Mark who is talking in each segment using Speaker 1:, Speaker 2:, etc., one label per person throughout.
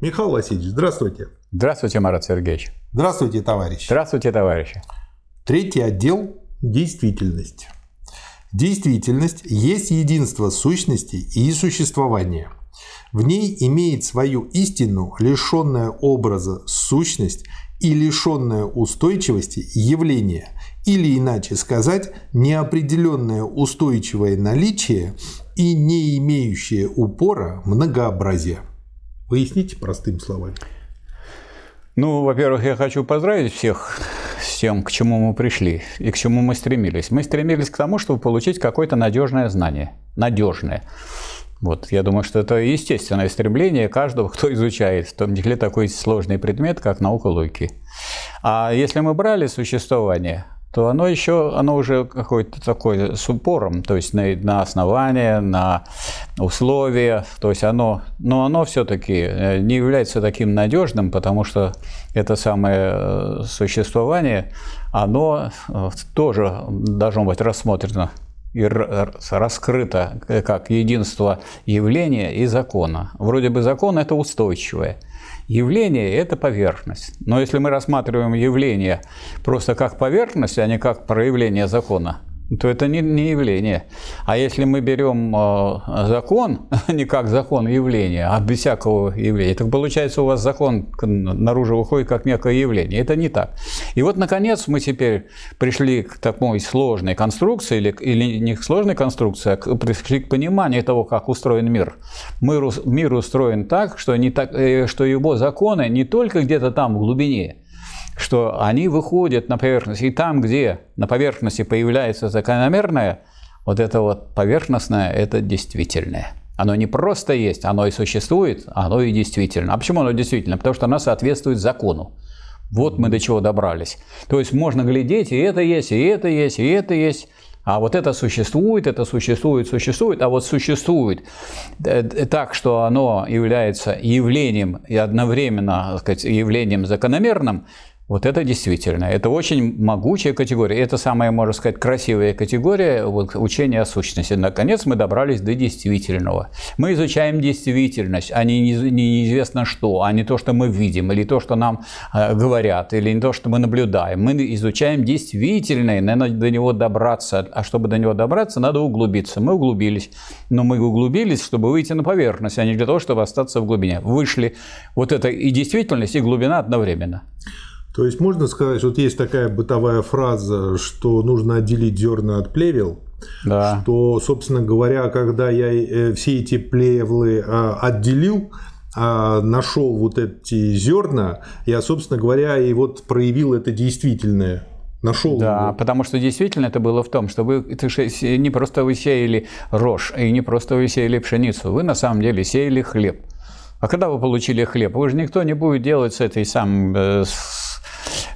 Speaker 1: Михаил Васильевич, здравствуйте.
Speaker 2: Здравствуйте, Марат Сергеевич.
Speaker 1: Здравствуйте, товарищи.
Speaker 2: Здравствуйте, товарищи.
Speaker 1: Третий отдел – действительность. Действительность есть единство сущности и существования. В ней имеет свою истину, лишенная образа сущность и лишенная устойчивости явление, или иначе сказать, неопределенное устойчивое наличие и не имеющее упора многообразие. Поясните простым словами.
Speaker 2: Ну, во-первых, я хочу поздравить всех с тем, к чему мы пришли и к чему мы стремились. Мы стремились к тому, чтобы получить какое-то надежное знание. Надежное. Вот, я думаю, что это естественное стремление каждого, кто изучает, в том числе такой сложный предмет, как наука логики. А если мы брали существование, то оно еще, оно уже какое-то такое с упором, то есть на, на основания, на условия, то есть оно, но оно все-таки э, не является таким надежным, потому что это самое э, существование, оно э, тоже должно быть рассмотрено и раскрыто как единство явления и закона. Вроде бы закон – это устойчивое – Явление – это поверхность. Но если мы рассматриваем явление просто как поверхность, а не как проявление закона, то это не, не явление. А если мы берем э, закон, не как закон явления, а без всякого явления, так получается у вас закон наружу выходит как некое явление. Это не так. И вот, наконец, мы теперь пришли к такой сложной конструкции, или, или не к сложной конструкции, а пришли к пониманию того, как устроен мир. Мир, мир устроен так, что, не так, э, что его законы не только где-то там в глубине, что они выходят на поверхность. И там, где на поверхности появляется закономерное, вот это вот поверхностное – это действительное. Оно не просто есть, оно и существует, оно и действительно. А почему оно действительно? Потому что оно соответствует закону. Вот мы до чего добрались. То есть можно глядеть, и это есть, и это есть, и это есть. А вот это существует, это существует, существует, а вот существует э, так, что оно является явлением и одновременно так сказать, явлением закономерным, вот это действительно, это очень могучая категория. Это самая, можно сказать, красивая категория вот, учения о сущности. Наконец мы добрались до действительного. Мы изучаем действительность, а не неизвестно что, а не то, что мы видим, или то, что нам э, говорят, или не то, что мы наблюдаем. Мы изучаем действительное, надо до него добраться. А чтобы до него добраться, надо углубиться. Мы углубились, но мы углубились, чтобы выйти на поверхность, а не для того, чтобы остаться в глубине. Вышли. Вот это и действительность, и глубина одновременно.
Speaker 1: То есть можно сказать, вот есть такая бытовая фраза, что нужно отделить зерна от плевел. Да. Что, собственно говоря, когда я э, все эти плевлы а, отделил, а, нашел вот эти зерна, я, собственно говоря, и вот проявил это действительное нашел.
Speaker 2: Да, его. потому что действительно это было в том, что вы не просто вы сеяли рожь, и не просто вы сеяли пшеницу, вы на самом деле сеяли хлеб. А когда вы получили хлеб, вы же никто не будет делать с этой самой э, Э,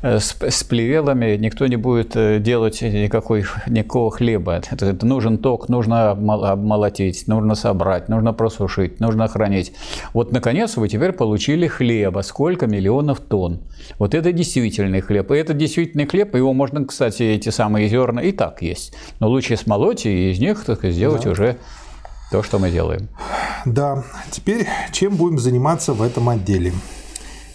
Speaker 2: с, с плевелами никто не будет э, делать никакой, никакого хлеба. Это, это нужен ток, нужно обмолотить, нужно собрать, нужно просушить, нужно хранить. Вот, наконец, вы теперь получили хлеба. Сколько миллионов тонн. Вот это действительный хлеб. И это действительный хлеб, его можно, кстати, эти самые зерна и так есть. Но лучше смолоть и из них так, сделать да. уже то, что мы делаем.
Speaker 1: Да. Теперь чем будем заниматься в этом отделе?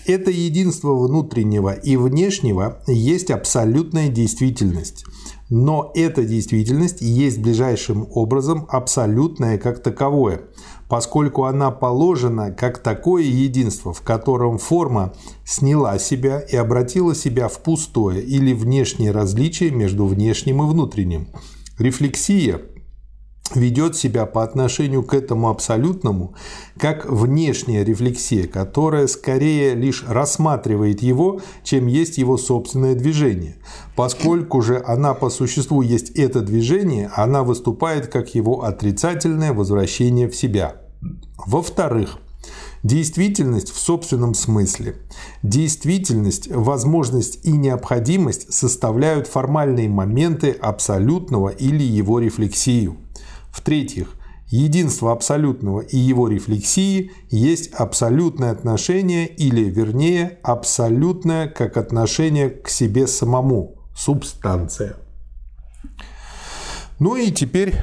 Speaker 1: Это единство внутреннего и внешнего есть абсолютная действительность. Но эта действительность есть ближайшим образом абсолютное как таковое, поскольку она положена как такое единство, в котором форма сняла себя и обратила себя в пустое или внешнее различие между внешним и внутренним. Рефлексия ведет себя по отношению к этому абсолютному, как внешняя рефлексия, которая скорее лишь рассматривает его, чем есть его собственное движение. Поскольку же она по существу есть это движение, она выступает как его отрицательное возвращение в себя. Во-вторых, Действительность в собственном смысле. Действительность, возможность и необходимость составляют формальные моменты абсолютного или его рефлексию. В-третьих, единство абсолютного и его рефлексии есть абсолютное отношение или, вернее, абсолютное как отношение к себе самому, субстанция. Ну и теперь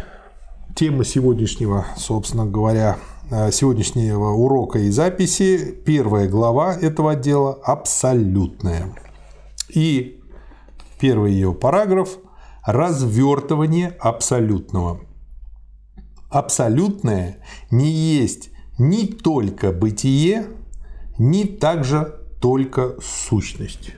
Speaker 1: тема сегодняшнего, собственно говоря, э, сегодняшнего урока и записи, первая глава этого отдела – абсолютная. И первый ее параграф – развертывание абсолютного. Абсолютное не есть ни только бытие, ни также только сущность.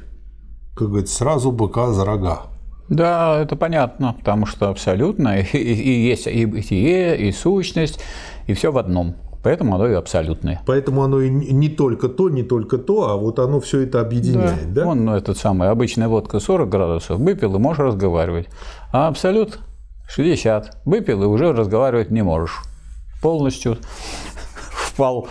Speaker 1: Как говорится, сразу быка за рога.
Speaker 2: Да, это понятно, потому что абсолютно и, и, и есть и бытие, и сущность, и все в одном. Поэтому оно и абсолютное.
Speaker 1: Поэтому оно и не только то, не только то, а вот оно все это объединяет, да?
Speaker 2: да? Он, ну, этот самый, обычная водка 40 градусов, выпил и можешь разговаривать. А абсолют 60. Выпил и уже разговаривать не можешь. Полностью впал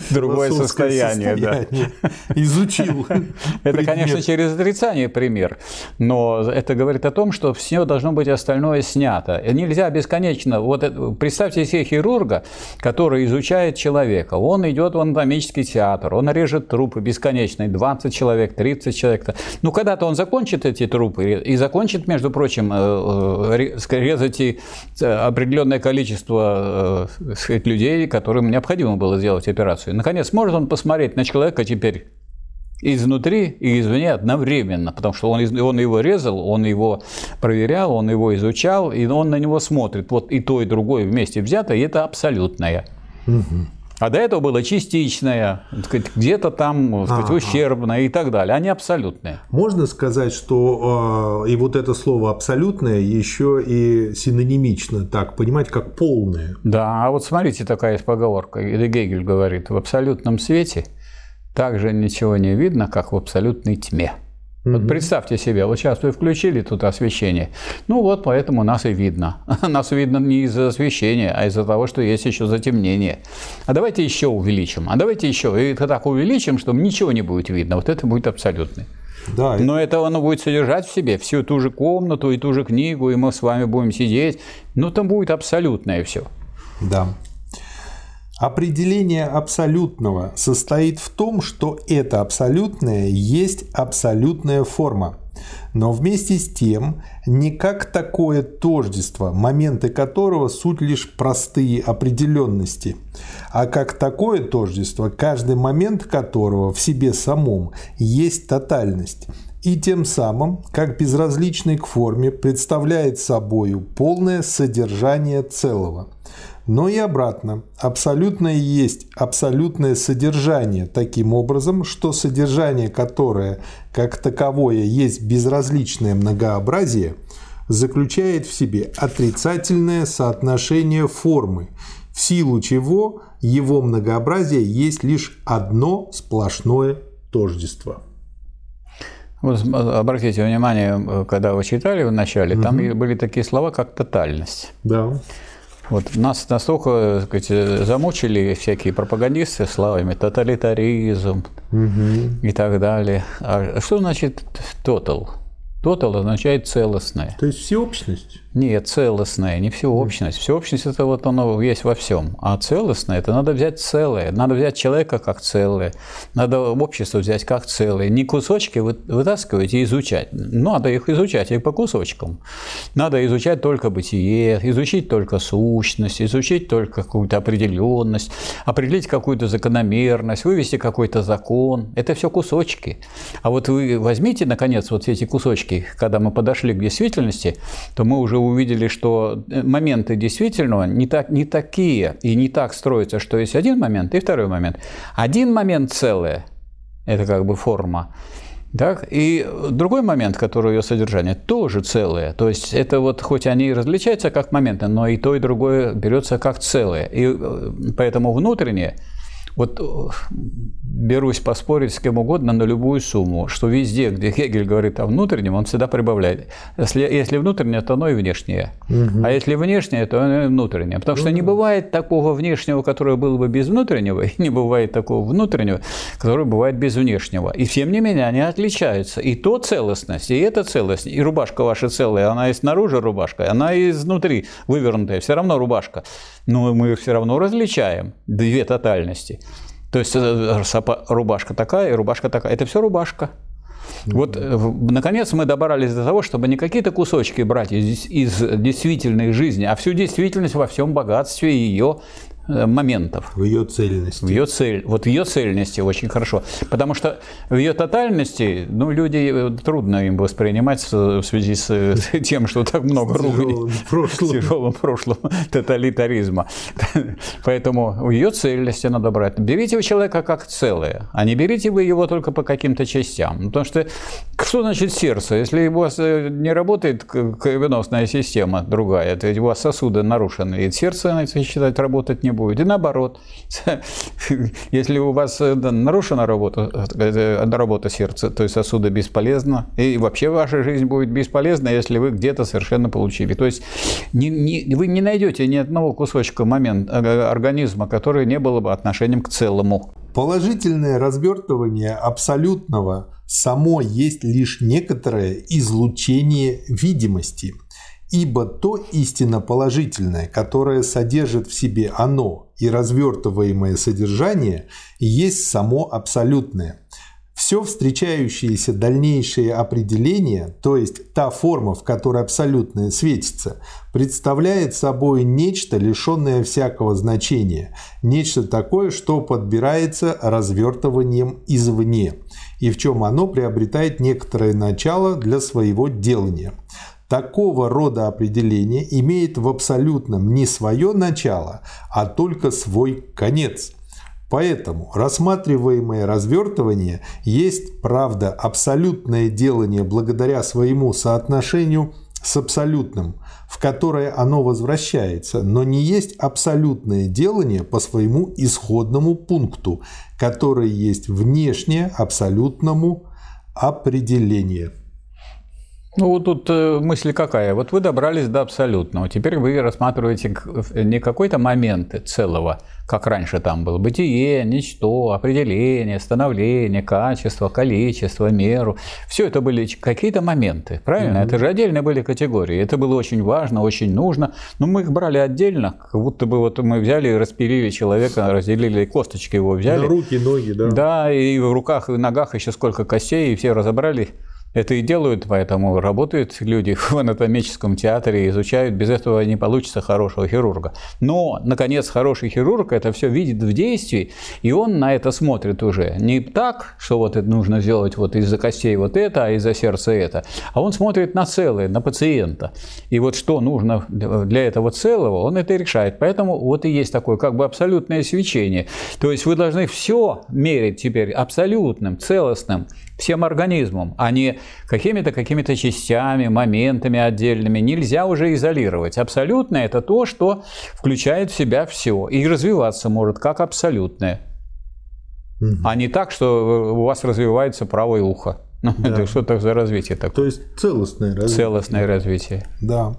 Speaker 2: другое состояние. состояние.
Speaker 1: Да. Изучил.
Speaker 2: Это, конечно, через отрицание пример, но это говорит о том, что все должно быть остальное снято. Нельзя бесконечно. Вот представьте себе хирурга, который изучает человека. Он идет в анатомический театр, он режет трупы бесконечно, 20 человек, 30 человек. Ну, когда-то он закончит эти трупы и закончит, между прочим, э, э, резать и э, определенное количество сказать, людей, которым необходимо было сделать операцию информацию. Наконец, может он посмотреть на человека теперь изнутри и извне одновременно, потому что он, он его резал, он его проверял, он его изучал, и он на него смотрит. Вот и то, и другое вместе взято, и это абсолютное. Угу. А до этого было частичное, где-то там сказать, ага. ущербное и так далее, они абсолютные.
Speaker 1: Можно сказать, что э, и вот это слово абсолютное еще и синонимично так понимать, как полное.
Speaker 2: Да, а вот смотрите, такая есть поговорка, или Гегель говорит, в абсолютном свете также ничего не видно, как в абсолютной тьме. Угу. Вот представьте себе, вот сейчас вы включили тут освещение. Ну вот, поэтому нас и видно. Нас видно не из-за освещения, а из-за того, что есть еще затемнение. А давайте еще увеличим. А давайте еще. И это так увеличим, чтобы ничего не будет видно. Вот это будет абсолютный. Да, Но это оно будет содержать в себе всю ту же комнату и ту же книгу, и мы с вами будем сидеть. Ну, там будет абсолютное все.
Speaker 1: Да. Определение абсолютного состоит в том, что это абсолютное есть абсолютная форма, но вместе с тем не как такое тождество, моменты которого суть лишь простые определенности, а как такое тождество, каждый момент которого в себе самом есть тотальность, и тем самым, как безразличный к форме, представляет собою полное содержание целого – но и обратно. Абсолютное есть абсолютное содержание таким образом, что содержание, которое как таковое есть безразличное многообразие, заключает в себе отрицательное соотношение формы, в силу чего его многообразие есть лишь одно сплошное тождество.
Speaker 2: Вот обратите внимание, когда вы читали в начале, угу. там были такие слова, как тотальность.
Speaker 1: Да.
Speaker 2: Вот нас настолько сказать, замучили всякие пропагандисты словами тоталитаризм угу. и так далее. А что значит total? Total означает целостное.
Speaker 1: То есть всеобщность?
Speaker 2: Нет, целостное, не всеобщность. Всеобщность это вот оно есть во всем. А целостное это надо взять целое. Надо взять человека как целое. Надо общество взять как целое. Не кусочки вытаскивать и изучать. Надо их изучать и по кусочкам. Надо изучать только бытие, изучить только сущность, изучить только какую-то определенность, определить какую-то закономерность, вывести какой-то закон. Это все кусочки. А вот вы возьмите, наконец, вот эти кусочки, когда мы подошли к действительности, то мы уже увидели, что э, моменты действительного не, так, не такие и не так строятся, что есть один момент и второй момент. Один момент целое, это как бы форма, так? И другой момент, который ее содержание, тоже целое. То есть это вот, хоть они и различаются как моменты, но и то, и другое берется как целое. И э, поэтому внутреннее – вот э, берусь поспорить с кем угодно на любую сумму, что везде, где Хегель говорит о внутреннем, он всегда прибавляет. Если, если внутреннее, то оно и внешнее. Угу. А если внешнее, то оно и внутреннее. Потому что не бывает такого внешнего, которое было бы без внутреннего, и не бывает такого внутреннего, которое бывает без внешнего. И тем не менее они отличаются. И то целостность, и это целостность. И рубашка ваша целая, она и снаружи рубашка, она и изнутри вывернутая, все равно рубашка. Но мы все равно различаем две тотальности. То есть э, рубашка такая и рубашка такая. Это все рубашка. Вот, э, наконец, мы добрались до того, чтобы не какие-то кусочки брать из, из действительной жизни, а всю действительность во всем богатстве ее моментов.
Speaker 1: В ее цельности.
Speaker 2: В ее цель, вот в ее цельности очень хорошо. Потому что в ее тотальности, ну, люди э, трудно им воспринимать в связи с тем, что так много ругней в тяжелом прошлом тоталитаризма. Поэтому в ее цельности надо брать. Берите вы человека как целое, а не берите вы его только по каким-то частям. Ну, потому что что значит сердце? Если у вас э, не работает кровеносная система другая, то у вас сосуды нарушены, и сердце, надо считать, работать не будет. И наоборот, если у вас э, нарушена работа, э, работа сердца, то есть сосуда бесполезна, и вообще ваша жизнь будет бесполезна, если вы где-то совершенно получили. То есть не, не, вы не найдете ни одного кусочка момент, э, организма, который не было бы отношением к целому.
Speaker 1: Положительное развертывание абсолютного само есть лишь некоторое излучение видимости – Ибо то истинно положительное, которое содержит в себе оно и развертываемое содержание, есть само абсолютное. Все встречающиеся дальнейшие определения, то есть та форма, в которой абсолютное светится, представляет собой нечто, лишенное всякого значения, нечто такое, что подбирается развертыванием извне, и в чем оно приобретает некоторое начало для своего делания. Такого рода определение имеет в абсолютном не свое начало, а только свой конец. Поэтому рассматриваемое развертывание есть, правда, абсолютное делание благодаря своему соотношению с абсолютным, в которое оно возвращается, но не есть абсолютное делание по своему исходному пункту, который есть внешнее абсолютному определение.
Speaker 2: Ну вот тут э, мысль какая? Вот вы добрались до абсолютного. Теперь вы рассматриваете не какой-то момент целого, как раньше там было, бытие, ничто, определение, становление, качество, количество, меру. Все это были какие-то моменты, правильно? Mm-hmm. Это же отдельные были категории. Это было очень важно, очень нужно. Но мы их брали отдельно, как будто бы вот мы взяли и распилили человека, разделили косточки его взяли. На
Speaker 1: руки, ноги, да.
Speaker 2: Да, и в руках и ногах еще сколько костей, и все разобрали это и делают, поэтому работают люди в анатомическом театре, изучают, без этого не получится хорошего хирурга. Но, наконец, хороший хирург это все видит в действии, и он на это смотрит уже. Не так, что вот это нужно сделать вот из-за костей вот это, а из-за сердца это, а он смотрит на целое, на пациента. И вот что нужно для этого целого, он это решает. Поэтому вот и есть такое как бы абсолютное свечение. То есть вы должны все мерить теперь абсолютным, целостным, всем организмом, а не какими-то какими-то частями, моментами отдельными. Нельзя уже изолировать. Абсолютное – это то, что включает в себя все и развиваться может как абсолютное. Угу. А не так, что у вас развивается правое ухо. Ну, да. Это что-то за развитие такое.
Speaker 1: То есть целостное развитие.
Speaker 2: Целостное развитие.
Speaker 1: Да.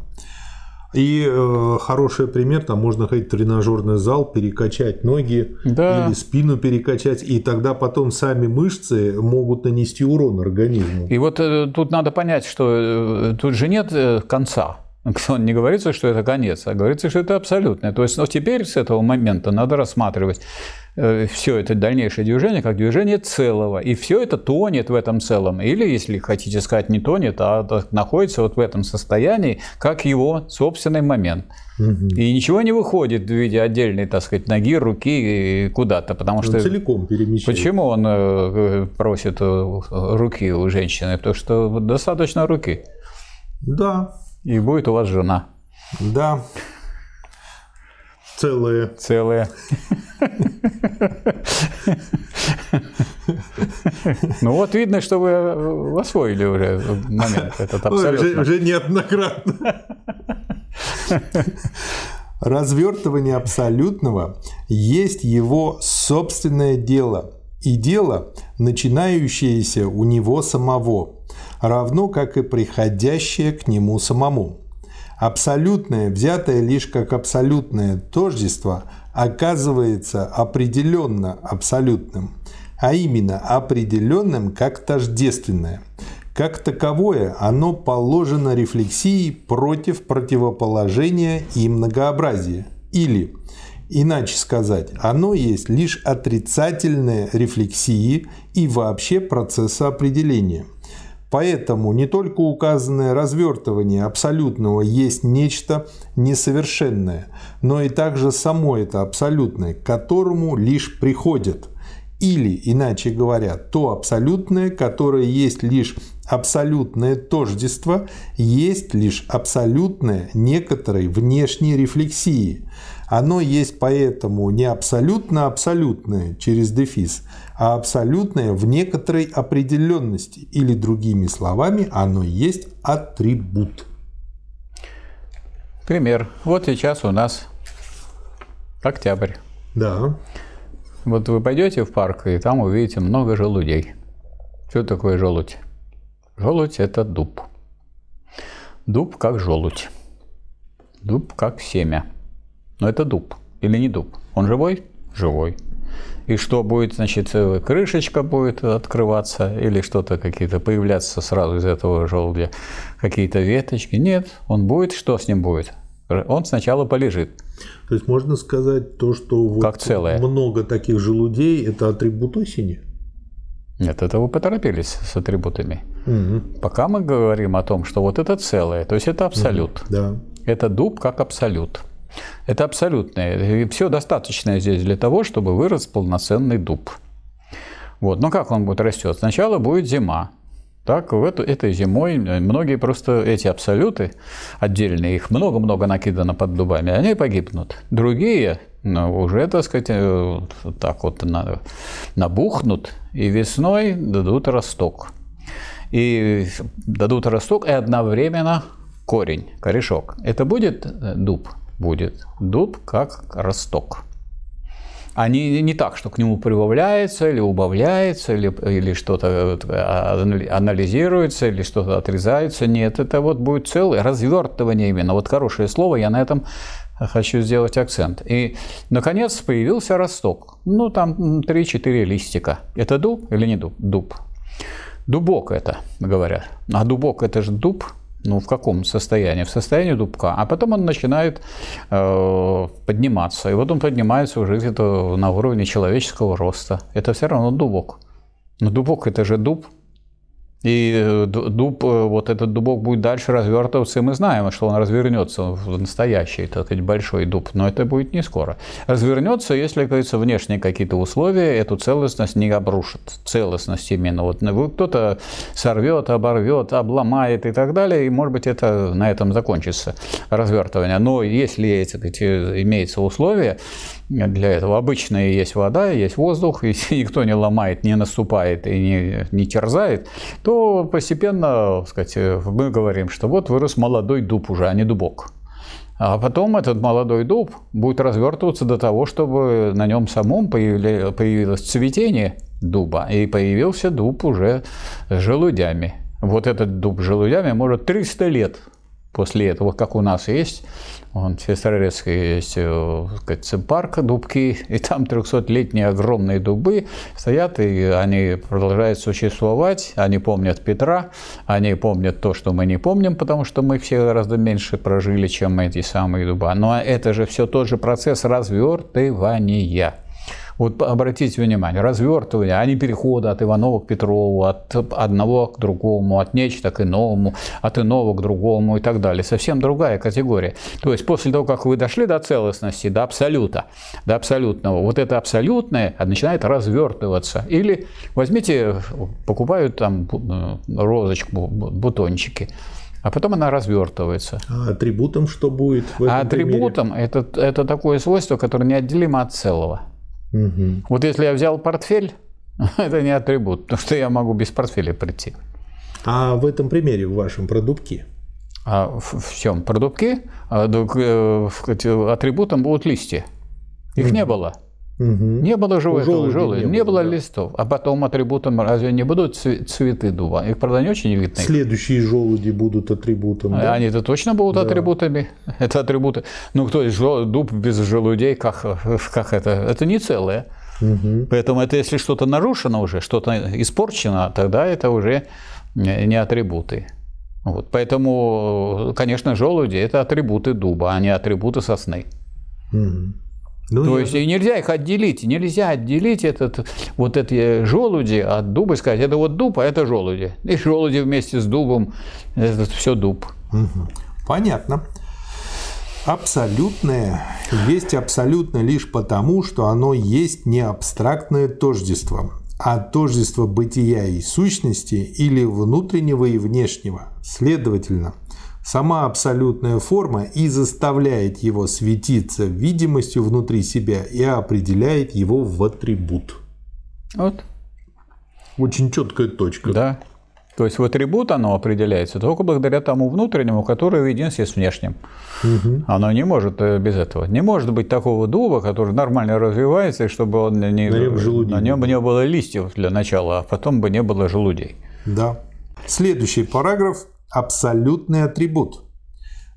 Speaker 1: И э, хороший пример, там можно ходить в тренажерный зал, перекачать ноги да. или спину перекачать, и тогда потом сами мышцы могут нанести урон организму.
Speaker 2: И вот э, тут надо понять, что э, тут же нет э, конца. Не говорится, что это конец, а говорится, что это абсолютное. То есть, ну, теперь с этого момента надо рассматривать все это дальнейшее движение как движение целого. И все это тонет в этом целом. Или, если хотите сказать, не тонет, а находится вот в этом состоянии, как его собственный момент. Угу. И ничего не выходит в виде отдельной, так сказать, ноги, руки куда-то, потому он что...
Speaker 1: целиком перемещается.
Speaker 2: Почему он э, просит руки у женщины? Потому что достаточно руки.
Speaker 1: Да.
Speaker 2: И будет у вас жена.
Speaker 1: Да. Целые.
Speaker 2: Целые. Ну вот видно, что вы освоили уже момент этот абсолютно.
Speaker 1: Уже, уже неоднократно. Развертывание абсолютного есть его собственное дело. И дело, начинающееся у него самого, равно как и приходящее к нему самому. Абсолютное, взятое лишь как абсолютное тождество, оказывается определенно абсолютным, а именно определенным как тождественное. Как таковое оно положено рефлексии против противоположения и многообразия. Или Иначе сказать, оно есть лишь отрицательные рефлексии и вообще процесса определения. Поэтому не только указанное развертывание абсолютного есть нечто несовершенное, но и также само это абсолютное, к которому лишь приходят. Или, иначе говоря, то абсолютное, которое есть лишь абсолютное тождество, есть лишь абсолютное некоторой внешней рефлексии. Оно есть поэтому не абсолютно абсолютное через дефис, а абсолютное в некоторой определенности, или другими словами, оно есть атрибут.
Speaker 2: Пример. Вот сейчас у нас октябрь.
Speaker 1: Да.
Speaker 2: Вот вы пойдете в парк, и там увидите много желудей. Что такое желудь? Желудь – это дуб. Дуб как желудь. Дуб как семя. Но это дуб или не дуб? Он живой? Живой. И что будет, значит, крышечка будет открываться или что-то какие-то появляться сразу из этого желудя, какие-то веточки? Нет, он будет, что с ним будет? Он сначала полежит.
Speaker 1: То есть можно сказать то, что вот
Speaker 2: как целое.
Speaker 1: много таких желудей – это атрибут осени?
Speaker 2: Нет, это вы поторопились с атрибутами.
Speaker 1: Угу.
Speaker 2: Пока мы говорим о том, что вот это целое, то есть это абсолют.
Speaker 1: Угу. Да.
Speaker 2: Это дуб как абсолют. Это абсолютное. И все достаточное здесь для того, чтобы вырос полноценный дуб. Вот. Но как он будет растет? Сначала будет зима. Так, в эту, этой зимой многие просто эти абсолюты отдельные, их много-много накидано под дубами, они погибнут. Другие ну, уже, так сказать, э, так вот набухнут и весной дадут росток. И дадут росток и одновременно корень, корешок. Это будет э, дуб? Будет. Дуб как росток а не, не так, что к нему прибавляется или убавляется, или, или что-то э, анализируется, или что-то отрезается. Нет, это вот будет целое развертывание именно. Вот хорошее слово, я на этом хочу сделать акцент. И, наконец, появился росток. Ну, там 3-4 листика. Это дуб или не дуб? Дуб. Дубок это, говорят. А дубок это же дуб, ну, в каком состоянии? В состоянии дубка. А потом он начинает э, подниматься. И вот он поднимается уже где-то на уровне человеческого роста. Это все равно дубок. Но дубок – это же дуб. И дуб, вот этот дубок будет дальше развертываться, и мы знаем, что он развернется в настоящий, сказать, большой дуб, но это будет не скоро. Развернется, если, говорится, внешние какие-то условия эту целостность не обрушат. Целостность именно. Вот кто-то сорвет, оборвет, обломает и так далее, и, может быть, это на этом закончится развертывание. Но если эти, эти, имеются условия, для этого. Обычная есть вода, есть воздух, если никто не ломает, не наступает и не, не терзает, то постепенно, сказать, мы говорим, что вот вырос молодой дуб уже, а не дубок. А потом этот молодой дуб будет развертываться до того, чтобы на нем самом появилось цветение дуба, и появился дуб уже с желудями. Вот этот дуб с желудями может 300 лет после этого, как у нас есть Вон, в Сестрорецке есть э, сказать, парк Дубки, и там 300-летние огромные дубы стоят, и они продолжают существовать, они помнят Петра, они помнят то, что мы не помним, потому что мы все гораздо меньше прожили, чем эти самые дуба. Но это же все тот же процесс развертывания. Вот обратите внимание, развертывание, а не перехода от Иванова к Петрову, от одного к другому, от нечто к иному, от иного к другому и так далее. Совсем другая категория. То есть после того, как вы дошли до целостности, до абсолюта, до абсолютного, вот это абсолютное начинает развертываться. Или возьмите, покупают там э, розочку, бутончики, а потом она развертывается.
Speaker 1: А атрибутом что будет? В этом
Speaker 2: а атрибутом это, это такое свойство, которое неотделимо от целого.
Speaker 1: Угу.
Speaker 2: Вот если я взял портфель, это не атрибут, потому что я могу без портфеля прийти.
Speaker 1: А в этом примере, в вашем продукте?
Speaker 2: А в, в чем? Продубки? А, э, атрибутом будут листья. Их угу. не было.
Speaker 1: Угу.
Speaker 2: Не было живой желуди, не, не было, было да. листов. А потом атрибутом разве не будут цветы дуба? Их, правда, не очень видно.
Speaker 1: Следующие желуди будут атрибутом. Да?
Speaker 2: Они-то точно будут да. атрибутами. Это атрибуты. Ну, кто есть дуб без желудей, как, как это? Это не целое.
Speaker 1: Угу.
Speaker 2: Поэтому это если что-то нарушено уже, что-то испорчено, тогда это уже не атрибуты. Вот. Поэтому, конечно, желуди – это атрибуты дуба, а не атрибуты сосны.
Speaker 1: Угу.
Speaker 2: Ну, То есть и нельзя их отделить, нельзя отделить этот, вот эти желуди от дуба и сказать, это вот дуб, а это желуди. И желуди вместе с дубом, это все дуб.
Speaker 1: Угу. Понятно. Абсолютное есть абсолютно лишь потому, что оно есть не абстрактное тождество, а тождество бытия и сущности или внутреннего и внешнего. Следовательно, Сама абсолютная форма и заставляет его светиться видимостью внутри себя и определяет его в атрибут.
Speaker 2: Вот.
Speaker 1: Очень четкая точка.
Speaker 2: Да. То есть в атрибут оно определяется только благодаря тому внутреннему, который в единстве с внешним. Угу. Оно не может э, без этого. Не может быть такого дуба, который нормально развивается, и чтобы он не, на, нем на нем не было листьев для начала, а потом бы не было желудей.
Speaker 1: Да. Следующий параграф абсолютный атрибут.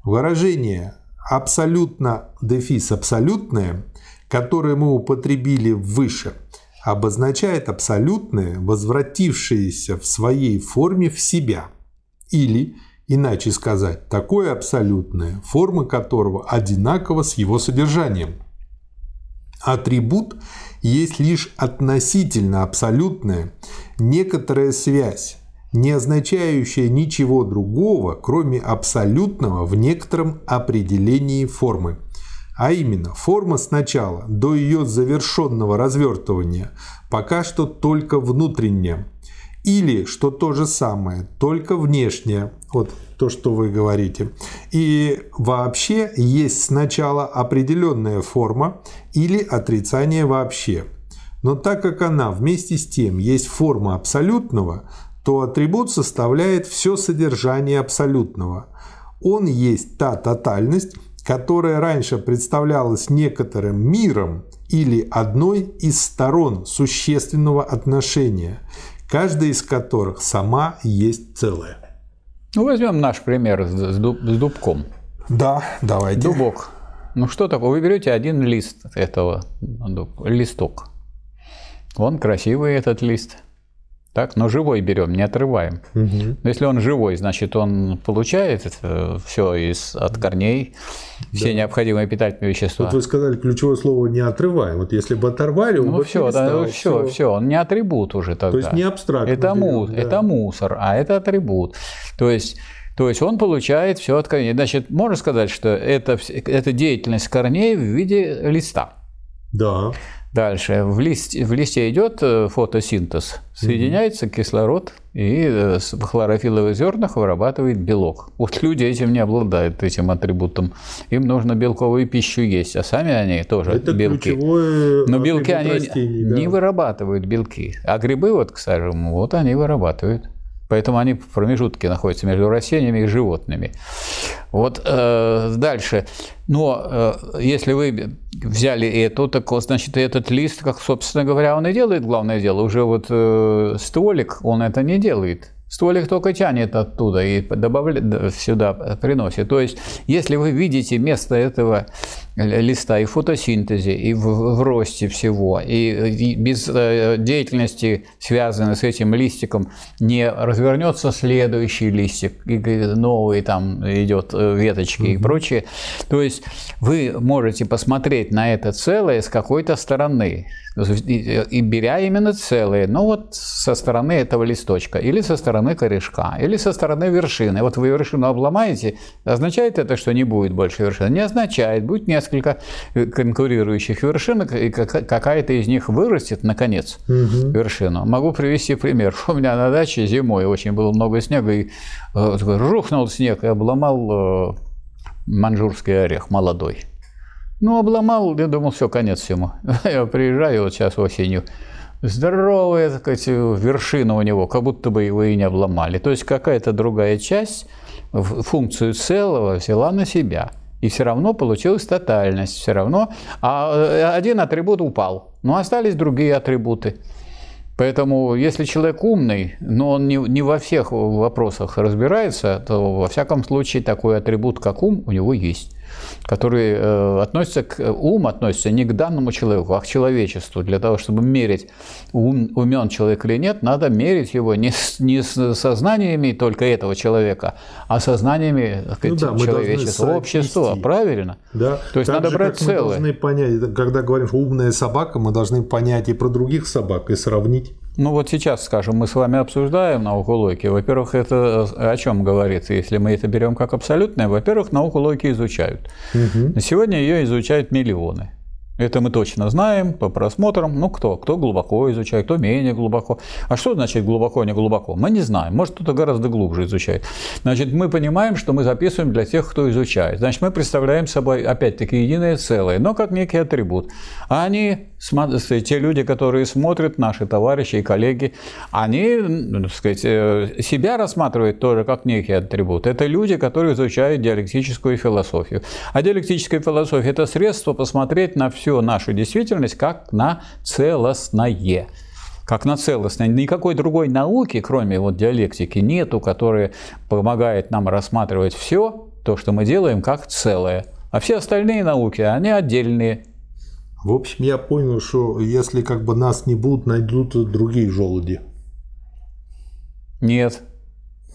Speaker 1: Выражение абсолютно дефис абсолютное, которое мы употребили выше, обозначает абсолютное, возвратившееся в своей форме в себя. Или, иначе сказать, такое абсолютное, форма которого одинакова с его содержанием. Атрибут есть лишь относительно абсолютная некоторая связь не означающее ничего другого, кроме абсолютного в некотором определении формы. А именно, форма сначала, до ее завершенного развертывания, пока что только внутренняя. Или, что то же самое, только внешняя, вот то, что вы говорите. И вообще есть сначала определенная форма или отрицание вообще. Но так как она вместе с тем есть форма абсолютного, то атрибут составляет все содержание абсолютного. Он есть та тотальность, которая раньше представлялась некоторым миром или одной из сторон существенного отношения, каждая из которых сама есть целое.
Speaker 2: Ну, возьмем наш пример с, дуб, с дубком.
Speaker 1: Да, давайте.
Speaker 2: Дубок. Ну, что такое? Вы берете один лист этого, листок. Он красивый, этот лист так, но живой берем, не отрываем. Угу. Но если он живой, значит, он получает все из, от корней, все да. необходимые питательные вещества.
Speaker 1: Вот вы сказали ключевое слово «не отрываем». Вот если бы оторвали, он
Speaker 2: ну,
Speaker 1: бы
Speaker 2: все, да, все, все, все, он не атрибут уже тогда.
Speaker 1: То есть не абстрактно.
Speaker 2: Это, му, да. это мусор, а это атрибут. То есть то есть он получает все от корней. Значит, можно сказать, что это, это деятельность корней в виде листа.
Speaker 1: Да.
Speaker 2: Дальше. В листе, в листе идет э, фотосинтез. Соединяется кислород, и э, в хлорофилловых зернах вырабатывает белок. Вот люди этим не обладают, этим атрибутом. Им нужно белковую пищу есть, а сами они тоже
Speaker 1: Это
Speaker 2: белки.
Speaker 1: Но
Speaker 2: белки они
Speaker 1: растений, да.
Speaker 2: не вырабатывают белки. А грибы, вот, скажем, вот они вырабатывают. Поэтому они в промежутке находятся между растениями и животными. Вот э, дальше. Но э, если вы взяли эту, так значит, этот лист, как, собственно говоря, он и делает главное дело. Уже вот э, стволик, он это не делает. Стволик только тянет оттуда и добавляет, сюда приносит. То есть, если вы видите место этого листа и в фотосинтезе, и в, в росте всего, и, и без э, деятельности, связанной с этим листиком, не развернется следующий листик, и новый там идет э, веточки mm-hmm. и прочее. То есть вы можете посмотреть на это целое с какой-то стороны, и, и беря именно целое, ну вот со стороны этого листочка, или со стороны корешка, или со стороны вершины. Вот вы вершину обломаете, означает это, что не будет больше вершины? Не означает, будет несколько несколько э, конкурирующих вершинок, и какая-то из них вырастет, наконец, угу. вершину. Могу привести пример. У меня на даче зимой очень было много снега, и э, рухнул снег и обломал э, манжурский орех молодой. Ну, обломал, я думал, все, конец всему. Я приезжаю вот сейчас осенью, здоровая, так сказать, вершина у него, как будто бы его и не обломали. То есть какая-то другая часть функцию целого взяла на себя – и все равно получилась тотальность, все равно. А э, один атрибут упал, но остались другие атрибуты. Поэтому, если человек умный, но он не, не во всех вопросах разбирается, то во всяком случае такой атрибут, как ум, у него есть. Который э, относится к ум относится не к данному человеку, а к человечеству. Для того, чтобы мерить ум, умен человек или нет, надо мерить его не с, не с сознаниями только этого человека, а сознаниями ну, да, человечества, общества. Правильно?
Speaker 1: Да.
Speaker 2: То есть так надо же, брать целое. Мы
Speaker 1: должны понять, когда говорим, что умная собака, мы должны понять и про других собак и сравнить.
Speaker 2: Ну вот сейчас, скажем, мы с вами обсуждаем науку логики. Во-первых, это о чем говорится, если мы это берем как абсолютное? Во-первых, науку логики изучают. Угу. Сегодня ее изучают миллионы. Это мы точно знаем по просмотрам. Ну, кто? Кто глубоко изучает, кто менее глубоко. А что значит глубоко, не глубоко? Мы не знаем. Может, кто-то гораздо глубже изучает. Значит, мы понимаем, что мы записываем для тех, кто изучает. Значит, мы представляем собой, опять-таки, единое целое, но как некий атрибут. А они, те люди, которые смотрят, наши товарищи и коллеги, они, так сказать, э, себя рассматривают тоже как некий атрибут. Это люди, которые изучают диалектическую философию. А диалектическая философия – это средство посмотреть на всю нашу действительность как на целостное как на целостное. Никакой другой науки, кроме вот диалектики, нету, которая помогает нам рассматривать все то, что мы делаем, как целое. А все остальные науки, они отдельные.
Speaker 1: В общем, я понял, что если как бы нас не будут, найдут другие желуди.
Speaker 2: Нет,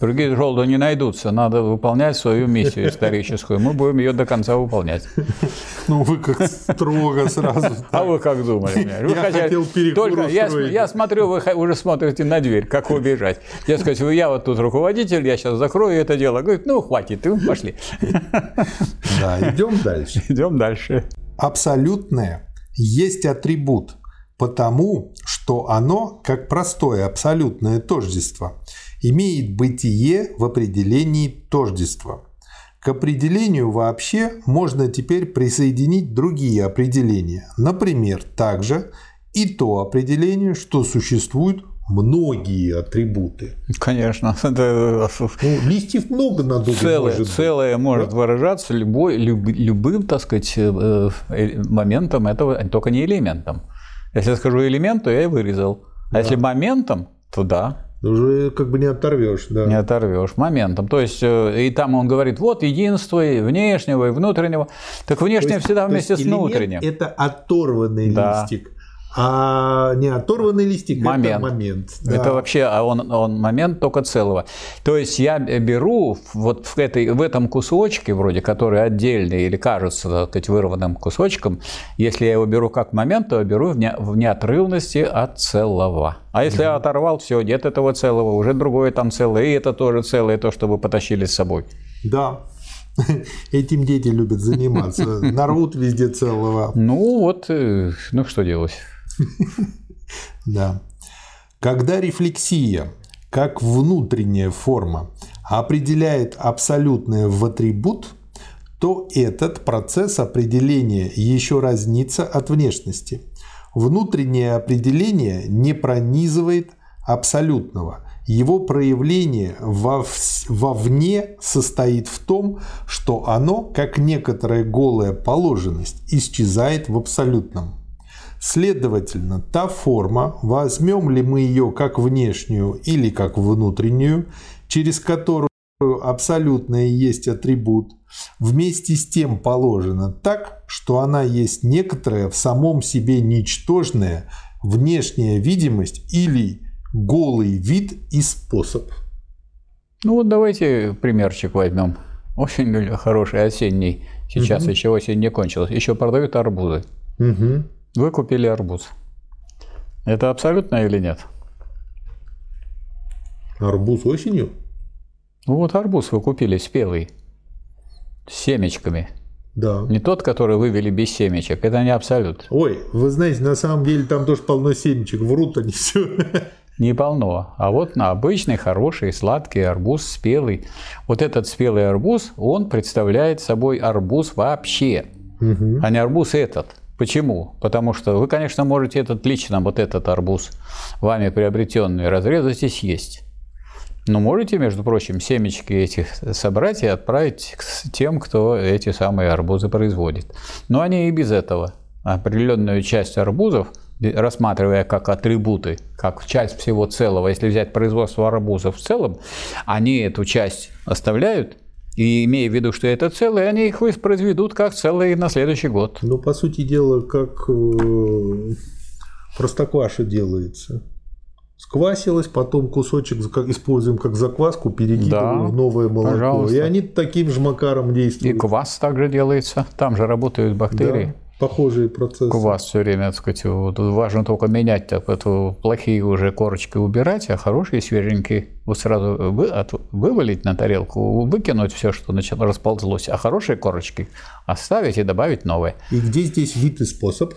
Speaker 2: Другие желуди не найдутся, надо выполнять свою миссию историческую. Мы будем ее до конца выполнять.
Speaker 1: Ну, вы как строго сразу.
Speaker 2: А вы как думали?
Speaker 1: Вы я хотел
Speaker 2: Только я, я смотрю, вы уже смотрите на дверь, как убежать. Я скажу, я вот тут руководитель, я сейчас закрою это дело. Говорит, ну, хватит, пошли.
Speaker 1: Да, идем дальше.
Speaker 2: Идем дальше.
Speaker 1: Абсолютное есть атрибут, потому что оно, как простое абсолютное тождество – имеет бытие в определении тождества. К определению вообще можно теперь присоединить другие определения. Например, также и то определение, что существуют многие атрибуты.
Speaker 2: Конечно. Это...
Speaker 1: Ну, листьев много на дубе
Speaker 2: целое, может Целое быть. может да? выражаться любой, люб, любым, так сказать, э, э, моментом этого, только не элементом. Если я скажу элемент, то я и вырезал. А да. если моментом, то да.
Speaker 1: Уже как бы не оторвешь, да.
Speaker 2: Не оторвешь моментом. То есть, э, и там он говорит, вот единство и внешнего, и внутреннего. Так внешнее есть, всегда вместе с внутренним.
Speaker 1: Это оторванный да. листик. А не оторванный листик
Speaker 2: момент. это момент. Да. Это вообще а он, он момент только целого. То есть я беру вот в, этой, в этом кусочке, вроде который отдельный или кажется так сказать, вырванным кусочком, если я его беру как момент, то я беру в, не, в неотрывности от целого. А если mm я оторвал, все, нет этого целого, уже другое там целое, и это тоже целое, то, что вы потащили с собой.
Speaker 1: Да, Этим дети любят заниматься. Нарвут везде целого.
Speaker 2: Ну вот, э, ну что делать?
Speaker 1: Да. Когда рефлексия, как внутренняя форма, определяет абсолютное в атрибут, то этот процесс определения еще разнится от внешности. Внутреннее определение не пронизывает абсолютного. Его проявление вовне состоит в том, что оно, как некоторая голая положенность, исчезает в абсолютном. Следовательно, та форма, возьмем ли мы ее как внешнюю или как внутреннюю, через которую абсолютное есть атрибут, вместе с тем положена так, что она есть некоторая в самом себе ничтожная внешняя видимость или голый вид и способ.
Speaker 2: Ну вот давайте примерчик возьмем. Очень хороший осенний. Сейчас угу. еще осень не кончилась. Еще продают арбузы. Угу. Вы купили арбуз. Это абсолютно или нет?
Speaker 1: Арбуз осенью?
Speaker 2: Ну вот арбуз вы купили спелый, с семечками.
Speaker 1: Да.
Speaker 2: Не тот, который вывели без семечек. Это не абсолют.
Speaker 1: Ой, вы знаете, на самом деле там тоже полно семечек. Врут они все.
Speaker 2: Не полно. А вот на обычный, хороший, сладкий арбуз, спелый. Вот этот спелый арбуз, он представляет собой арбуз вообще, угу. а не арбуз этот. Почему? Потому что вы, конечно, можете этот лично, вот этот арбуз, вами приобретенный, разрезать и съесть. Но можете, между прочим, семечки этих собрать и отправить к тем, кто эти самые арбузы производит. Но они и без этого. Определенную часть арбузов, рассматривая как атрибуты, как часть всего целого, если взять производство арбузов в целом, они эту часть оставляют И имея в виду, что это целые, они их воспроизведут как целые на следующий год.
Speaker 1: Ну, по сути дела, как э, простокваша делается. Сквасилось, потом кусочек используем как закваску, перекидываем да, в новое молоко. Пожалуйста. И они таким же макаром действуют.
Speaker 2: И квас также делается. Там же работают бактерии. Да
Speaker 1: похожие процессы.
Speaker 2: Квас все время, так сказать, вот, важно только менять, так, это плохие уже корочки убирать, а хорошие свеженькие вот сразу вы, от, вывалить на тарелку, выкинуть все, что начало расползлось, а хорошие корочки оставить и добавить новые.
Speaker 1: И где здесь вид и способ?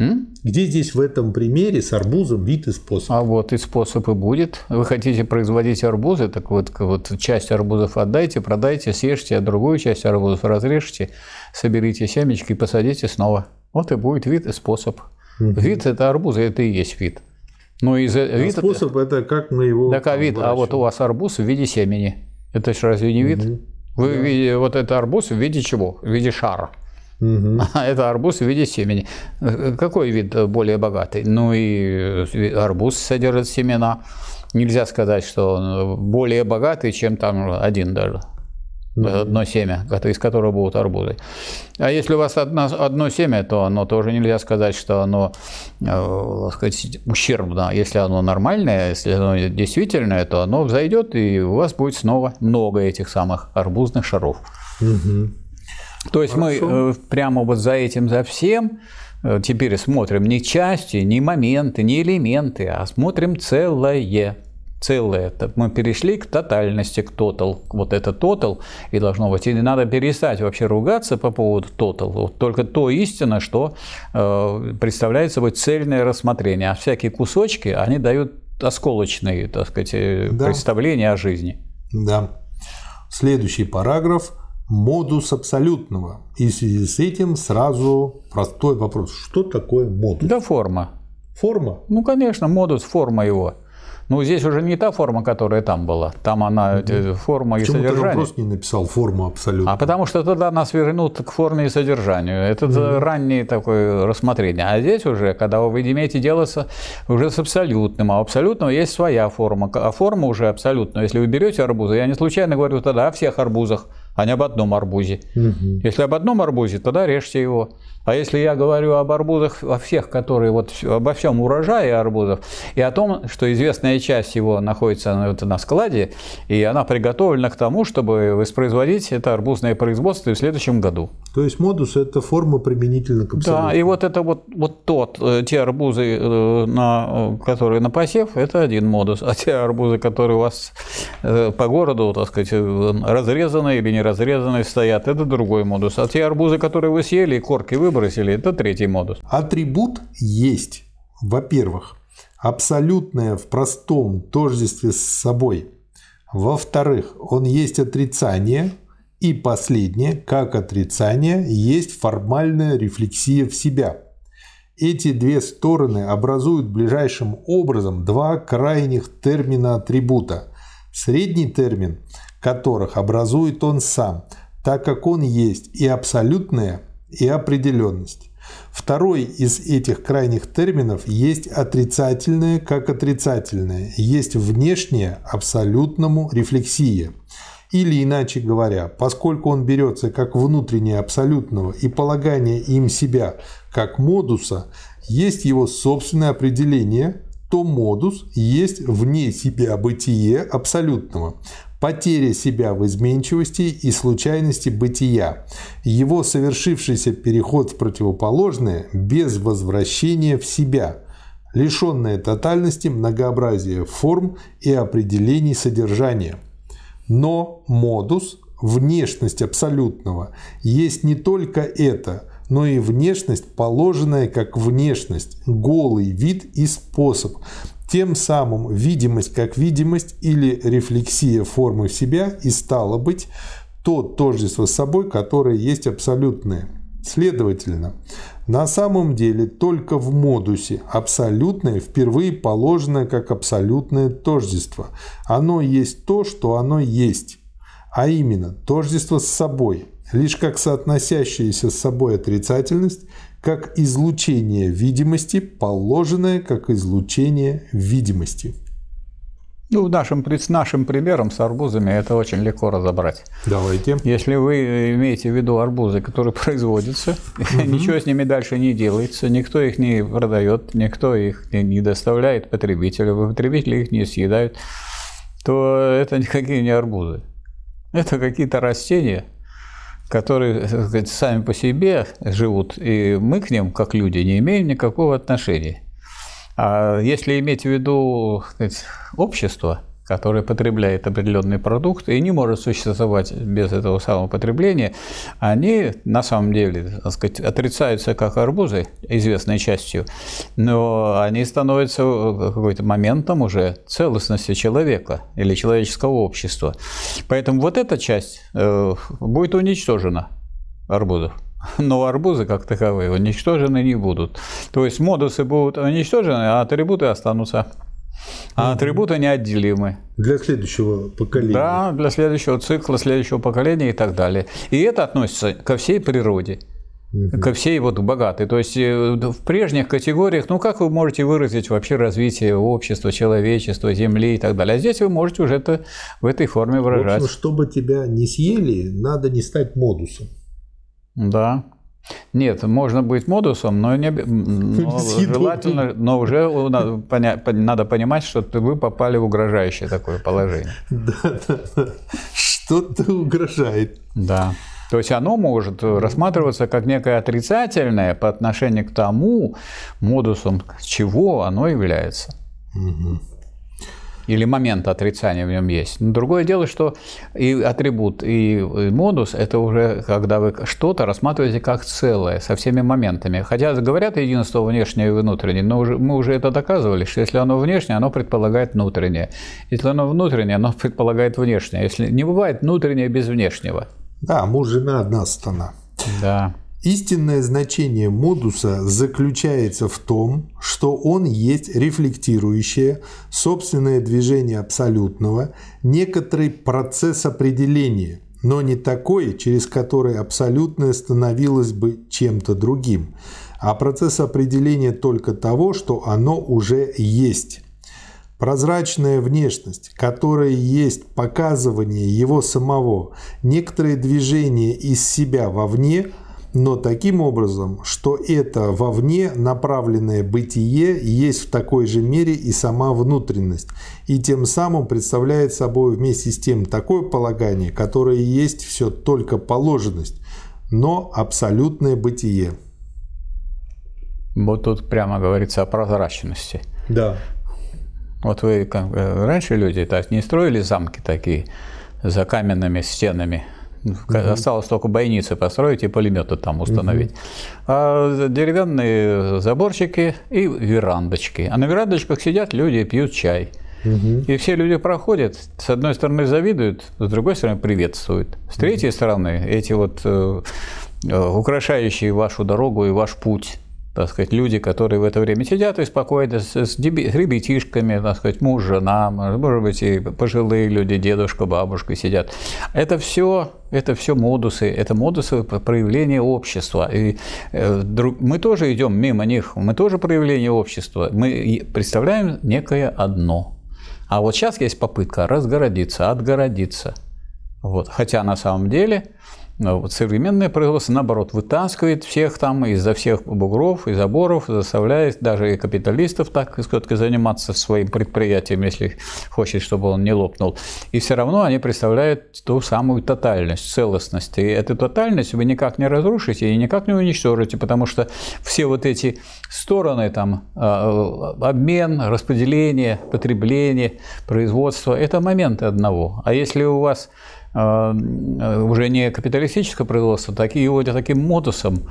Speaker 1: М? Где здесь в этом примере с арбузом вид и способ?
Speaker 2: А вот и способ и будет. Вы хотите производить арбузы, так вот, вот часть арбузов отдайте, продайте, съешьте, а другую часть арбузов разрежьте, соберите семечки и посадите снова. Вот и будет вид и способ. Угу. Вид – это арбузы, это и есть вид.
Speaker 1: Ну, из а вид способ – это как мы его
Speaker 2: Так, а вид, а вот у вас арбуз в виде семени. Это же разве не вид? Угу. Вы да. видите, вот это арбуз в виде чего? В виде шара. Угу. А это арбуз в виде семени. Какой вид более богатый? Ну и арбуз содержит семена. Нельзя сказать, что он более богатый, чем там один даже. Одно семя, из которого будут арбузы. А если у вас одно, одно семя, то оно тоже нельзя сказать, что оно э, сказать, ущербно. Если оно нормальное, если оно действительное, то оно взойдет, и у вас будет снова много этих самых арбузных шаров. Угу. То есть Хорошо. мы э, прямо вот за этим, за всем э, теперь смотрим не части, не моменты, не элементы, а смотрим целое. Целое. Мы перешли к тотальности, к тотал. Вот это тотал и должно быть. И надо перестать вообще ругаться по поводу тотал. Вот только то истина, что э, представляет собой цельное рассмотрение. А всякие кусочки, они дают осколочные, так сказать, да. представления о жизни.
Speaker 1: Да. Следующий параграф модус абсолютного. И в связи с этим сразу простой вопрос. Что такое модус?
Speaker 2: Да форма.
Speaker 1: Форма?
Speaker 2: Ну, конечно, модус – форма его. Ну, здесь уже не та форма, которая там была. Там она угу. форма Почему и содержание.
Speaker 1: Почему ты просто не написал форму абсолютно?
Speaker 2: А потому что тогда нас вернут к форме и содержанию. Это угу. раннее такое рассмотрение. А здесь уже, когда вы имеете дело с, уже с абсолютным, а у абсолютного есть своя форма. А форма уже абсолютная. Если вы берете арбузы, я не случайно говорю тогда о всех арбузах, а не об одном арбузе. Угу. Если об одном арбузе, тогда режьте его. А если я говорю об арбузах, во всех, которые вот обо всем урожае арбузов, и о том, что известная часть его находится на, складе, и она приготовлена к тому, чтобы воспроизводить это арбузное производство в следующем году.
Speaker 1: То есть модус – это форма применительно к абсолюту.
Speaker 2: Да, и вот это вот, вот тот, э, те арбузы, э, на, которые на посев, это один модус, а те арбузы, которые у вас э, по городу, так сказать, разрезаны или не разрезаны стоят, это другой модус. А те арбузы, которые вы съели и корки вы выбросили, это третий модус.
Speaker 1: Атрибут есть, во-первых, абсолютное в простом тождестве с собой. Во-вторых, он есть отрицание. И последнее, как отрицание, есть формальная рефлексия в себя. Эти две стороны образуют ближайшим образом два крайних термина атрибута. Средний термин, которых образует он сам, так как он есть и абсолютное, и определенность. Второй из этих крайних терминов есть отрицательное как отрицательное, есть внешнее абсолютному рефлексия. Или иначе говоря, поскольку он берется как внутреннее абсолютного и полагание им себя как модуса, есть его собственное определение, то модус есть вне себя бытие абсолютного, потеря себя в изменчивости и случайности бытия, его совершившийся переход в противоположное без возвращения в себя, лишенное тотальности многообразия форм и определений содержания. Но модус, внешность абсолютного, есть не только это, но и внешность, положенная как внешность, голый вид и способ, тем самым видимость как видимость или рефлексия формы в себя и стало быть то тождество с собой, которое есть абсолютное. Следовательно, на самом деле только в модусе абсолютное впервые положено как абсолютное тождество. Оно есть то, что оно есть, а именно тождество с собой, лишь как соотносящаяся с собой отрицательность как излучение видимости, положенное как излучение видимости.
Speaker 2: Ну, нашим, с нашим примером с арбузами это очень легко разобрать.
Speaker 1: Давайте.
Speaker 2: Если вы имеете в виду арбузы, которые производятся, угу. ничего с ними дальше не делается, никто их не продает, никто их не доставляет потребителю, потребители их не съедают, то это никакие не арбузы. Это какие-то растения, которые сказать, сами по себе живут, и мы к ним, как люди, не имеем никакого отношения. А если иметь в виду сказать, общество, которое потребляет определенный продукт и не может существовать без этого самого потребления, они на самом деле так сказать, отрицаются как арбузы, известной частью, но они становятся какой-то моментом уже целостности человека или человеческого общества. Поэтому вот эта часть э, будет уничтожена арбузов но арбузы как таковые уничтожены не будут. То есть модусы будут уничтожены, а атрибуты останутся. А атрибуты неотделимы.
Speaker 1: Для следующего поколения.
Speaker 2: Да, для следующего цикла, следующего поколения и так далее. И это относится ко всей природе. Ко всей вот богатой. То есть э, в прежних категориях, ну как вы можете выразить вообще развитие общества, человечества, Земли и так далее? А здесь вы можете уже это в этой форме выражать. В
Speaker 1: общем, чтобы тебя не съели, надо не стать модусом.
Speaker 2: Да. Нет, можно быть модусом, но, не, но желательно, но уже надо понимать, что вы попали в угрожающее такое положение.
Speaker 1: Да, да, да. Что-то угрожает.
Speaker 2: Да. То есть оно может рассматриваться как некое отрицательное по отношению к тому модусом, чего оно является. Угу или момент отрицания в нем есть. Но другое дело, что и атрибут, и модус – это уже когда вы что-то рассматриваете как целое, со всеми моментами. Хотя говорят единство внешнее и внутреннее, но уже, мы уже это доказывали, что если оно внешнее, оно предполагает внутреннее. Если оно внутреннее, оно предполагает внешнее. Если не бывает внутреннее без внешнего.
Speaker 1: Да, муж, жена одна страна.
Speaker 2: Да.
Speaker 1: Истинное значение модуса заключается в том, что он есть рефлектирующее собственное движение абсолютного, некоторый процесс определения, но не такой, через который абсолютное становилось бы чем-то другим, а процесс определения только того, что оно уже есть. Прозрачная внешность, которая есть показывание его самого, некоторые движения из себя вовне – но таким образом, что это вовне направленное бытие есть в такой же мере и сама внутренность, и тем самым представляет собой вместе с тем такое полагание, которое есть все только положенность, но абсолютное бытие.
Speaker 2: Вот тут прямо говорится о прозрачности.
Speaker 1: Да.
Speaker 2: Вот вы как, раньше люди так не строили замки такие за каменными стенами, Угу. Осталось только бойницы построить и пулеметы там установить. Угу. А деревянные заборчики и верандочки. А на верандочках сидят люди, пьют чай. Угу. И все люди проходят, с одной стороны завидуют, с другой стороны приветствуют. С третьей угу. стороны эти вот э, э, украшающие вашу дорогу и ваш путь так сказать, люди, которые в это время сидят и спокойно с, с ребятишками, так сказать, муж, жена, может быть, и пожилые люди, дедушка, бабушка сидят. Это все, это все модусы, это модусы проявления общества. И э, мы тоже идем мимо них, мы тоже проявление общества. Мы представляем некое одно. А вот сейчас есть попытка разгородиться, отгородиться. Вот. Хотя на самом деле вот современное производство, наоборот, вытаскивает всех там из-за всех бугров и заборов, заставляет даже и капиталистов так сказать, заниматься своим предприятием, если хочет, чтобы он не лопнул. И все равно они представляют ту самую тотальность, целостность. И эту тотальность вы никак не разрушите и никак не уничтожите, потому что все вот эти стороны, там, а, обмен, распределение, потребление, производство – это моменты одного. А если у вас Э, уже не капиталистическое производство, такие его таким модусом,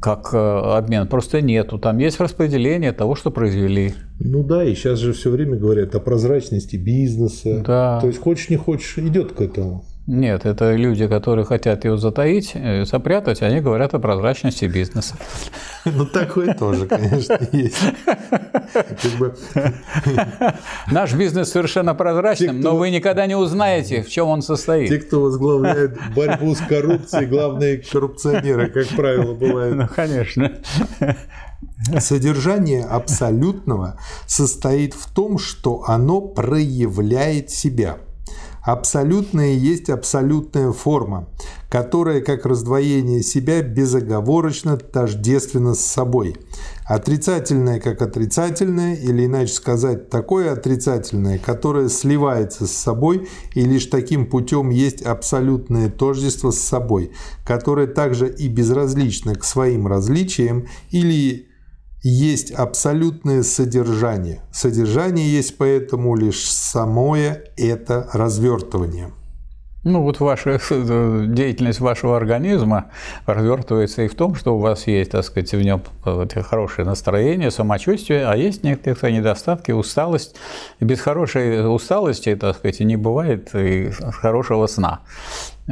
Speaker 2: как э, обмен, просто нету. Там есть распределение того, что произвели.
Speaker 1: Ну да, и сейчас же все время говорят о прозрачности бизнеса.
Speaker 2: Да.
Speaker 1: То есть хочешь не хочешь, идет к этому.
Speaker 2: Нет, это люди, которые хотят его затаить, э, запрятать, они говорят о прозрачности бизнеса.
Speaker 1: Ну, такое тоже, конечно, есть.
Speaker 2: Наш бизнес совершенно прозрачным, но вы никогда не узнаете, в чем он состоит.
Speaker 1: Те, кто возглавляет борьбу с коррупцией, главные коррупционеры, как правило, бывают.
Speaker 2: Ну, конечно.
Speaker 1: Содержание абсолютного состоит в том, что оно проявляет себя – Абсолютное есть абсолютная форма, которая, как раздвоение себя, безоговорочно тождественна с собой. Отрицательное как отрицательное, или иначе сказать, такое отрицательное, которое сливается с собой и лишь таким путем есть абсолютное тождество с собой, которое также и безразлично к своим различиям или есть абсолютное содержание. Содержание есть поэтому лишь самое это развертывание.
Speaker 2: Ну вот ваша э, деятельность вашего организма развертывается и в том, что у вас есть, так сказать, в нем э, хорошее настроение, самочувствие, а есть некоторые недостатки, усталость. И без хорошей усталости, так сказать, не бывает и хорошего сна.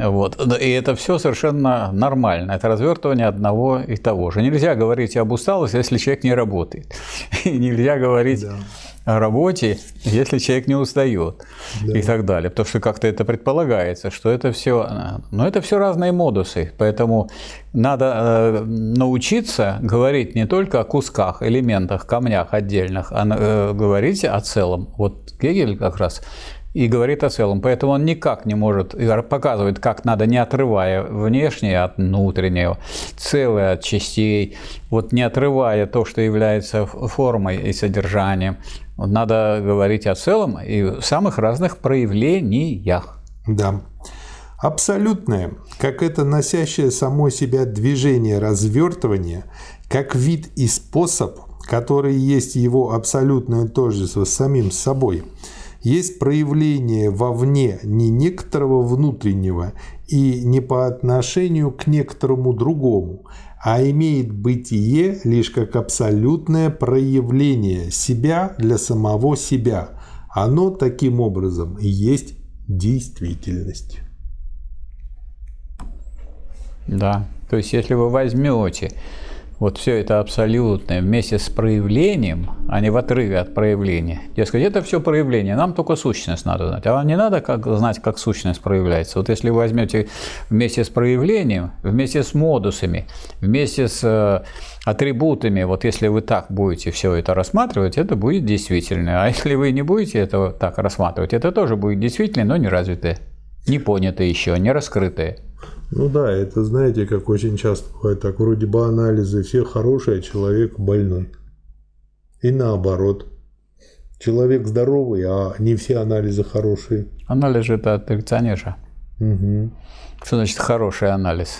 Speaker 2: Вот. И это все совершенно нормально. Это развертывание одного и того же. Нельзя говорить об усталости, если человек не работает. И нельзя говорить да. о работе, если человек не устает. Да. И так далее. Потому что как-то это предполагается, что это все. Но это все разные модусы. Поэтому надо э, научиться говорить не только о кусках, элементах, камнях отдельных, а э, говорить о целом. Вот Гегель как раз и говорит о целом. Поэтому он никак не может, показывает, как надо, не отрывая внешнее от внутреннего, целое от частей, вот не отрывая то, что является формой и содержанием. Надо говорить о целом и самых разных проявлениях.
Speaker 1: Да. Абсолютное, как это носящее само себя движение развертывания, как вид и способ, который есть его абсолютное тождество с самим собой – есть проявление вовне не некоторого внутреннего и не по отношению к некоторому другому, а имеет бытие лишь как абсолютное проявление себя для самого себя. Оно таким образом и есть действительность.
Speaker 2: Да, то есть если вы возьмете вот все это абсолютное вместе с проявлением, а не в отрыве от проявления. Дескать, это все проявление, нам только сущность надо знать. А вам не надо как, знать, как сущность проявляется. Вот если вы возьмете вместе с проявлением, вместе с модусами, вместе с э, атрибутами, вот если вы так будете все это рассматривать, это будет действительно. А если вы не будете этого так рассматривать, это тоже будет действительно, но не развитое, не понятое еще, не раскрытое.
Speaker 1: Ну да, это знаете, как очень часто бывает так, вроде бы анализы все хорошие, а человек больной. И наоборот. Человек здоровый, а не все анализы хорошие.
Speaker 2: Анализ это от коллекционера. Угу. Что значит хороший анализ?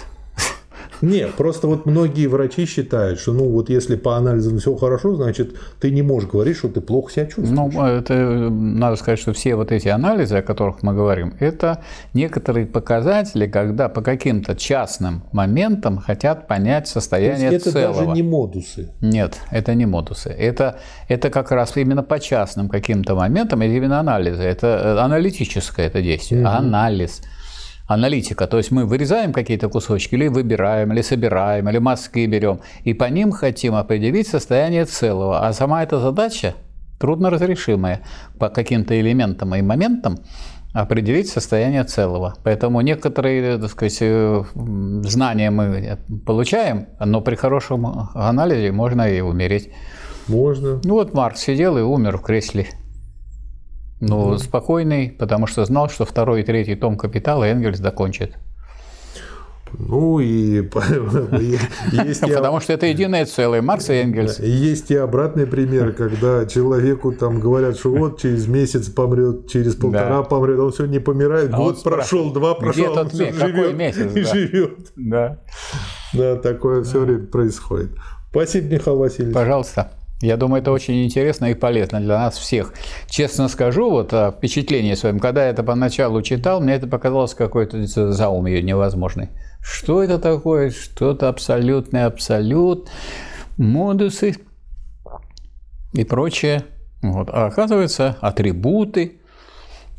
Speaker 1: Нет, просто вот многие врачи считают, что ну вот если по анализам все хорошо, значит ты не можешь говорить, что ты плохо себя чувствуешь.
Speaker 2: Ну, это надо сказать, что все вот эти анализы, о которых мы говорим, это некоторые показатели, когда по каким-то частным моментам хотят понять состояние
Speaker 1: То есть это
Speaker 2: целого.
Speaker 1: Это даже не модусы.
Speaker 2: Нет, это не модусы. Это, это как раз именно по частным каким-то моментам, это именно анализы. Это э, аналитическое это действие, угу. анализ аналитика. То есть мы вырезаем какие-то кусочки, или выбираем, или собираем, или мазки берем, и по ним хотим определить состояние целого. А сама эта задача трудно разрешимая по каким-то элементам и моментам определить состояние целого. Поэтому некоторые так сказать, э, знания мы получаем, но при хорошем анализе можно и умереть.
Speaker 1: Можно.
Speaker 2: Ну вот Марк сидел и умер в кресле. Ну, mm спокойный, потому что знал, что второй и третий том «Капитала» Энгельс закончит.
Speaker 1: Ну и
Speaker 2: есть Потому что это единое целое, Маркс и Энгельс.
Speaker 1: Есть и обратные примеры, когда человеку там говорят, что вот через месяц помрет, через полтора помрет, он все не помирает, а год прошел, два прошел, он живет и живет. Да, такое все время происходит. Спасибо, Михаил Васильевич.
Speaker 2: Пожалуйста. Я думаю, это очень интересно и полезно для нас всех. Честно скажу, вот о впечатлении своем, когда я это поначалу читал, мне это показалось какой-то заумью невозможный. Что это такое? Что-то абсолютный абсолют, модусы и прочее. Вот. А оказывается, атрибуты,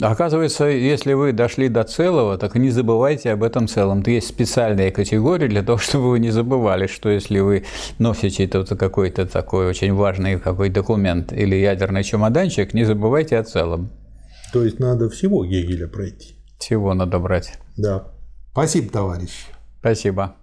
Speaker 2: Оказывается, если вы дошли до целого, так не забывайте об этом целом. Есть специальные категории для того, чтобы вы не забывали, что если вы носите какой-то такой очень важный какой документ или ядерный чемоданчик, не забывайте о целом.
Speaker 1: То есть надо всего Гегеля пройти.
Speaker 2: Всего надо брать.
Speaker 1: Да. Спасибо, товарищ.
Speaker 2: Спасибо.